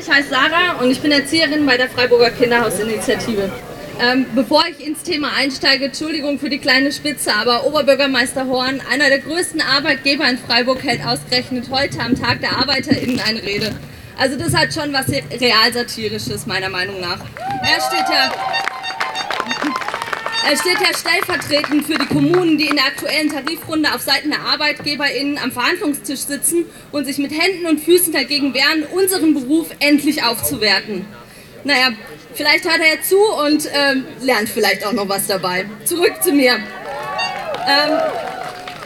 Ich heiße Sarah und ich bin Erzieherin bei der Freiburger Kinderhausinitiative. Ähm, bevor ich ins Thema einsteige, Entschuldigung für die kleine Spitze, aber Oberbürgermeister Horn, einer der größten Arbeitgeber in Freiburg, hält ausgerechnet heute am Tag der ArbeiterInnen eine Rede. Also das hat schon was realsatirisches, meiner Meinung nach. Er steht ja er steht ja stellvertretend für die Kommunen, die in der aktuellen Tarifrunde auf Seiten der ArbeitgeberInnen am Verhandlungstisch sitzen und sich mit Händen und Füßen dagegen wehren, unseren Beruf endlich aufzuwerten. Naja, vielleicht hört er ja zu und ähm, lernt vielleicht auch noch was dabei. Zurück zu mir. Ähm,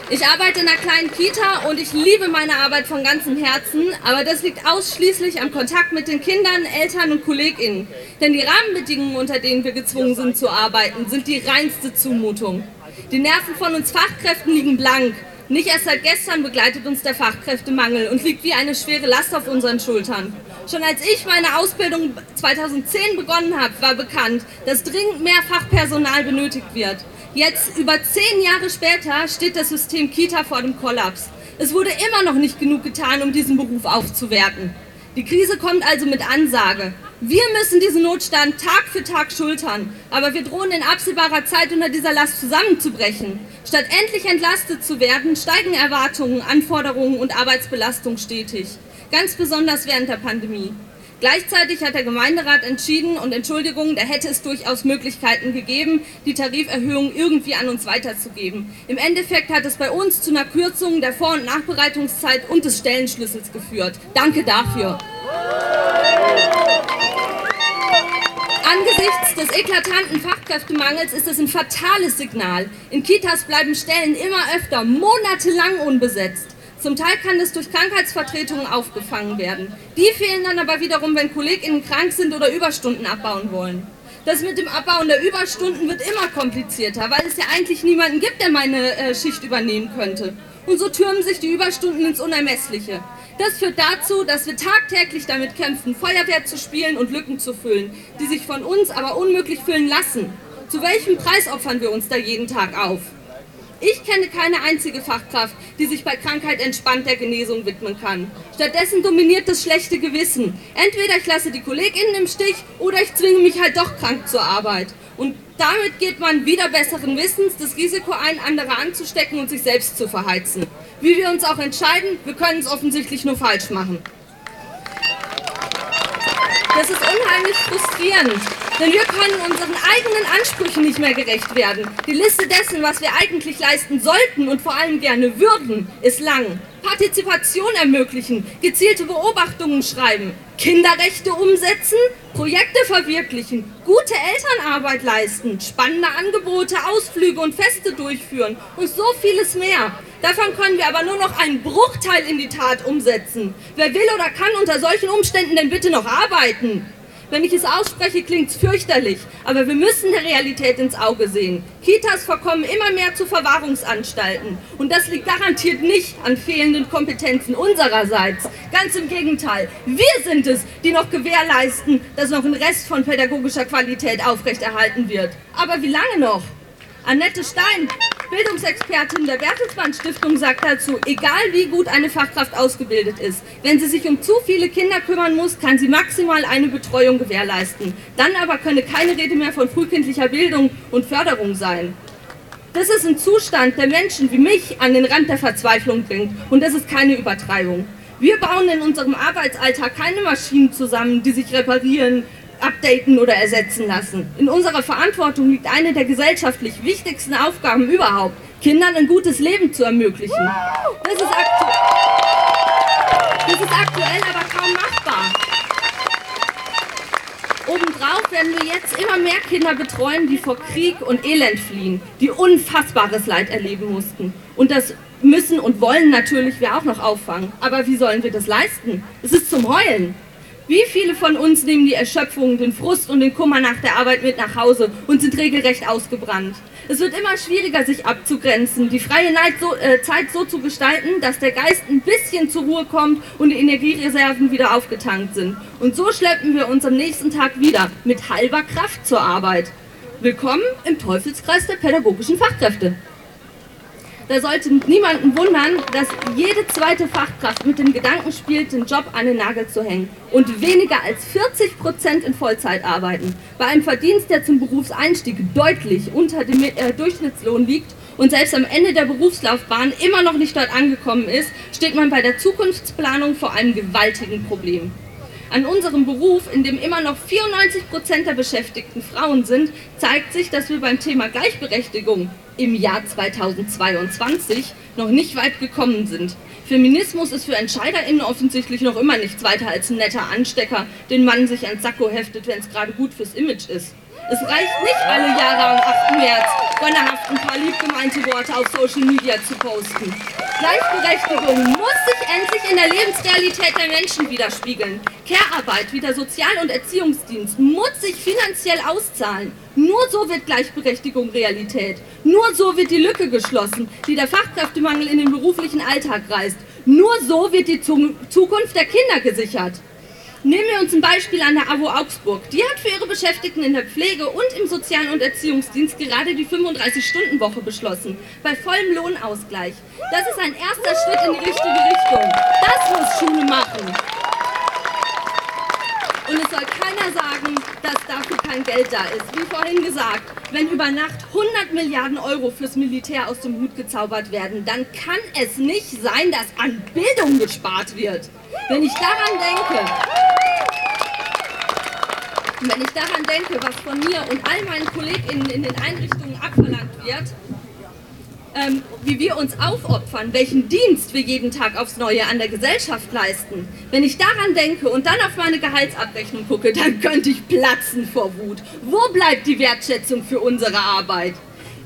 ich arbeite in einer kleinen Kita und ich liebe meine Arbeit von ganzem Herzen, aber das liegt ausschließlich am Kontakt mit den Kindern, Eltern und KollegInnen. Denn die Rahmenbedingungen, unter denen wir gezwungen sind zu arbeiten, sind die reinste Zumutung. Die Nerven von uns Fachkräften liegen blank. Nicht erst seit gestern begleitet uns der Fachkräftemangel und liegt wie eine schwere Last auf unseren Schultern. Schon als ich meine Ausbildung 2010 begonnen habe, war bekannt, dass dringend mehr Fachpersonal benötigt wird. Jetzt, über zehn Jahre später, steht das System Kita vor dem Kollaps. Es wurde immer noch nicht genug getan, um diesen Beruf aufzuwerten. Die Krise kommt also mit Ansage. Wir müssen diesen Notstand Tag für Tag schultern, aber wir drohen in absehbarer Zeit unter dieser Last zusammenzubrechen. Statt endlich entlastet zu werden, steigen Erwartungen, Anforderungen und Arbeitsbelastung stetig. Ganz besonders während der Pandemie. Gleichzeitig hat der Gemeinderat entschieden, und Entschuldigung, da hätte es durchaus Möglichkeiten gegeben, die Tariferhöhung irgendwie an uns weiterzugeben. Im Endeffekt hat es bei uns zu einer Kürzung der Vor- und Nachbereitungszeit und des Stellenschlüssels geführt. Danke dafür. Angesichts des eklatanten Fachkräftemangels ist es ein fatales Signal. In Kitas bleiben Stellen immer öfter monatelang unbesetzt. Zum Teil kann das durch Krankheitsvertretungen aufgefangen werden. Die fehlen dann aber wiederum, wenn KollegInnen krank sind oder Überstunden abbauen wollen. Das mit dem Abbauen der Überstunden wird immer komplizierter, weil es ja eigentlich niemanden gibt, der meine äh, Schicht übernehmen könnte. Und so türmen sich die Überstunden ins Unermessliche. Das führt dazu, dass wir tagtäglich damit kämpfen, Feuerwehr zu spielen und Lücken zu füllen, die sich von uns aber unmöglich füllen lassen. Zu welchem Preis opfern wir uns da jeden Tag auf? Ich kenne keine einzige Fachkraft, die sich bei Krankheit entspannt der Genesung widmen kann. Stattdessen dominiert das schlechte Gewissen. Entweder ich lasse die KollegInnen im Stich oder ich zwinge mich halt doch krank zur Arbeit. Und damit geht man wieder besseren Wissens das Risiko ein, andere anzustecken und sich selbst zu verheizen. Wie wir uns auch entscheiden, wir können es offensichtlich nur falsch machen. Das ist unheimlich frustrierend, denn wir können unseren eigenen Ansprüchen nicht mehr gerecht werden. Die Liste dessen, was wir eigentlich leisten sollten und vor allem gerne würden, ist lang. Partizipation ermöglichen, gezielte Beobachtungen schreiben, Kinderrechte umsetzen, Projekte verwirklichen, gute Elternarbeit leisten, spannende Angebote, Ausflüge und Feste durchführen und so vieles mehr. Davon können wir aber nur noch einen Bruchteil in die Tat umsetzen. Wer will oder kann unter solchen Umständen denn bitte noch arbeiten? Wenn ich es ausspreche, klingt es fürchterlich, aber wir müssen der Realität ins Auge sehen. Kitas verkommen immer mehr zu Verwahrungsanstalten und das liegt garantiert nicht an fehlenden Kompetenzen unsererseits. Ganz im Gegenteil, wir sind es, die noch gewährleisten, dass noch ein Rest von pädagogischer Qualität aufrechterhalten wird. Aber wie lange noch? Annette Stein, Bildungsexpertin der Bertelsmann Stiftung, sagt dazu, egal wie gut eine Fachkraft ausgebildet ist, wenn sie sich um zu viele Kinder kümmern muss, kann sie maximal eine Betreuung gewährleisten. Dann aber könne keine Rede mehr von frühkindlicher Bildung und Förderung sein. Das ist ein Zustand, der Menschen wie mich an den Rand der Verzweiflung bringt. Und das ist keine Übertreibung. Wir bauen in unserem Arbeitsalltag keine Maschinen zusammen, die sich reparieren, updaten oder ersetzen lassen. In unserer Verantwortung liegt eine der gesellschaftlich wichtigsten Aufgaben überhaupt, Kindern ein gutes Leben zu ermöglichen. Das ist, das ist aktuell aber kaum machbar. Obendrauf werden wir jetzt immer mehr Kinder betreuen, die vor Krieg und Elend fliehen, die unfassbares Leid erleben mussten. Und das müssen und wollen natürlich wir auch noch auffangen. Aber wie sollen wir das leisten? Es ist zum Heulen. Wie viele von uns nehmen die Erschöpfung, den Frust und den Kummer nach der Arbeit mit nach Hause und sind regelrecht ausgebrannt? Es wird immer schwieriger, sich abzugrenzen, die freie so, äh, Zeit so zu gestalten, dass der Geist ein bisschen zur Ruhe kommt und die Energiereserven wieder aufgetankt sind. Und so schleppen wir uns am nächsten Tag wieder mit halber Kraft zur Arbeit. Willkommen im Teufelskreis der pädagogischen Fachkräfte. Da sollte niemanden wundern, dass jede zweite Fachkraft mit dem Gedanken spielt, den Job an den Nagel zu hängen und weniger als 40 Prozent in Vollzeit arbeiten. Bei einem Verdienst, der zum Berufseinstieg deutlich unter dem äh, Durchschnittslohn liegt und selbst am Ende der Berufslaufbahn immer noch nicht dort angekommen ist, steht man bei der Zukunftsplanung vor einem gewaltigen Problem. An unserem Beruf, in dem immer noch 94 Prozent der Beschäftigten Frauen sind, zeigt sich, dass wir beim Thema Gleichberechtigung im Jahr 2022 noch nicht weit gekommen sind. Feminismus ist für EntscheiderInnen offensichtlich noch immer nichts weiter als ein netter Anstecker, den man sich ans Sakko heftet, wenn es gerade gut fürs Image ist. Es reicht nicht, alle Jahre am 8. März gönnerhaft ein paar lieb gemeinte Worte auf Social Media zu posten. Gleichberechtigung muss sich endlich in der Lebensrealität der Menschen widerspiegeln. Care-Arbeit wie der Sozial- und Erziehungsdienst muss sich finanziell auszahlen. Nur so wird Gleichberechtigung Realität. Nur so wird die Lücke geschlossen, die der Fachkräftemangel in den beruflichen Alltag reißt. Nur so wird die Zukunft der Kinder gesichert. Nehmen wir uns ein Beispiel an der AWO Augsburg. Die hat für ihre Beschäftigten in der Pflege und im Sozialen- und Erziehungsdienst gerade die 35-Stunden-Woche beschlossen, bei vollem Lohnausgleich. Das ist ein erster Schritt in die richtige Richtung. Das muss Schule machen. Und es soll keiner sagen, dass dafür kein Geld da ist. Wie vorhin gesagt, wenn über Nacht 100 Milliarden Euro fürs Militär aus dem Hut gezaubert werden, dann kann es nicht sein, dass an Bildung gespart wird. Wenn ich daran denke, wenn ich daran denke, was von mir und all meinen KollegInnen in den Einrichtungen abverlangt wird, ähm, wie wir uns aufopfern, welchen Dienst wir jeden Tag aufs Neue an der Gesellschaft leisten. Wenn ich daran denke und dann auf meine Gehaltsabrechnung gucke, dann könnte ich platzen vor Wut. Wo bleibt die Wertschätzung für unsere Arbeit?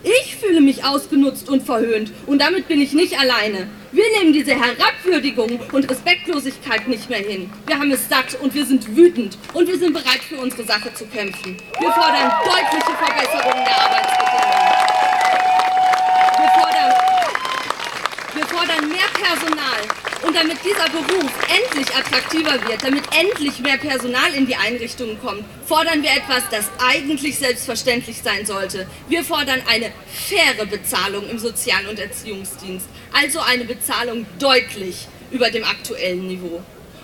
Ich fühle mich ausgenutzt und verhöhnt und damit bin ich nicht alleine. Wir nehmen diese Herabwürdigung und Respektlosigkeit nicht mehr hin. Wir haben es satt und wir sind wütend und wir sind bereit für unsere Sache zu kämpfen. Wir fordern deutliche Verbesserungen der Arbeitsbedingungen. Wir fordern, wir fordern mehr Personal und damit dieser Beruf endlich attraktiver wird, damit endlich mehr Personal in die Einrichtungen kommt, fordern wir etwas, das eigentlich selbstverständlich sein sollte. Wir fordern eine faire Bezahlung im Sozial- und Erziehungsdienst, also eine Bezahlung deutlich über dem aktuellen Niveau.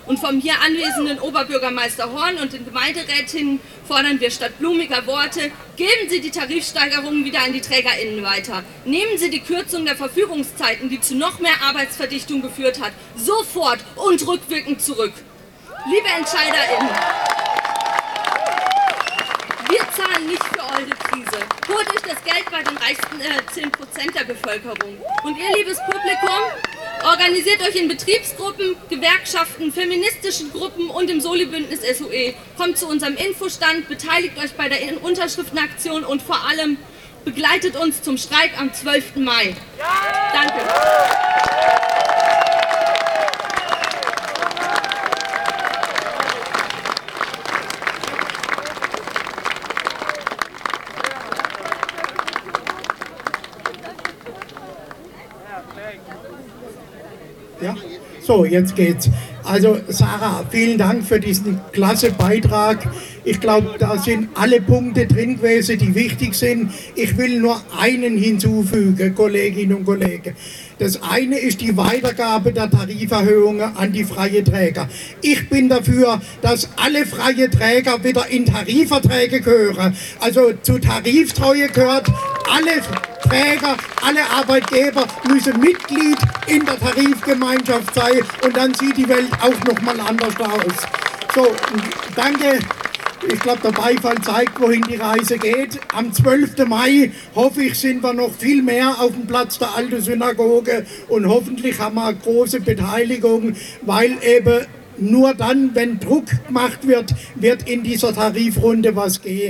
Und vom hier anwesenden Oberbürgermeister Horn und den Gemeinderätinnen fordern wir statt blumiger Worte, geben Sie die Tarifsteigerungen wieder an die TrägerInnen weiter. Nehmen Sie die Kürzung der Verfügungszeiten, die zu noch mehr Arbeitsverdichtung geführt hat, sofort und rückwirkend zurück. Liebe EntscheiderInnen, wir zahlen nicht für eure Krise. Holt euch das Geld bei den reichsten äh, 10% der Bevölkerung. Und ihr, liebes Publikum, organisiert euch in Betriebsgruppen, Gewerkschaften, feministischen Gruppen und im Soli-Bündnis SUE. Kommt zu unserem Infostand, beteiligt euch bei der Unterschriftenaktion und vor allem begleitet uns zum Streik am 12. Mai. Danke. Ja, so, jetzt geht's. Also Sarah, vielen Dank für diesen klasse Beitrag. Ich glaube, da sind alle Punkte drin gewesen, die wichtig sind. Ich will nur einen hinzufügen, Kolleginnen und Kollegen. Das eine ist die Weitergabe der Tariferhöhungen an die freie Träger. Ich bin dafür, dass alle freie Träger wieder in Tarifverträge gehören. Also zu Tariftreue gehört alle Träger, alle Arbeitgeber müssen Mitglied in der Tarifgemeinschaft sein und dann sieht die Welt auch nochmal anders aus. So, danke. Ich glaube, der Beifall zeigt, wohin die Reise geht. Am 12. Mai, hoffe ich, sind wir noch viel mehr auf dem Platz der Alten Synagoge und hoffentlich haben wir eine große Beteiligung, weil eben nur dann, wenn Druck gemacht wird, wird in dieser Tarifrunde was gehen.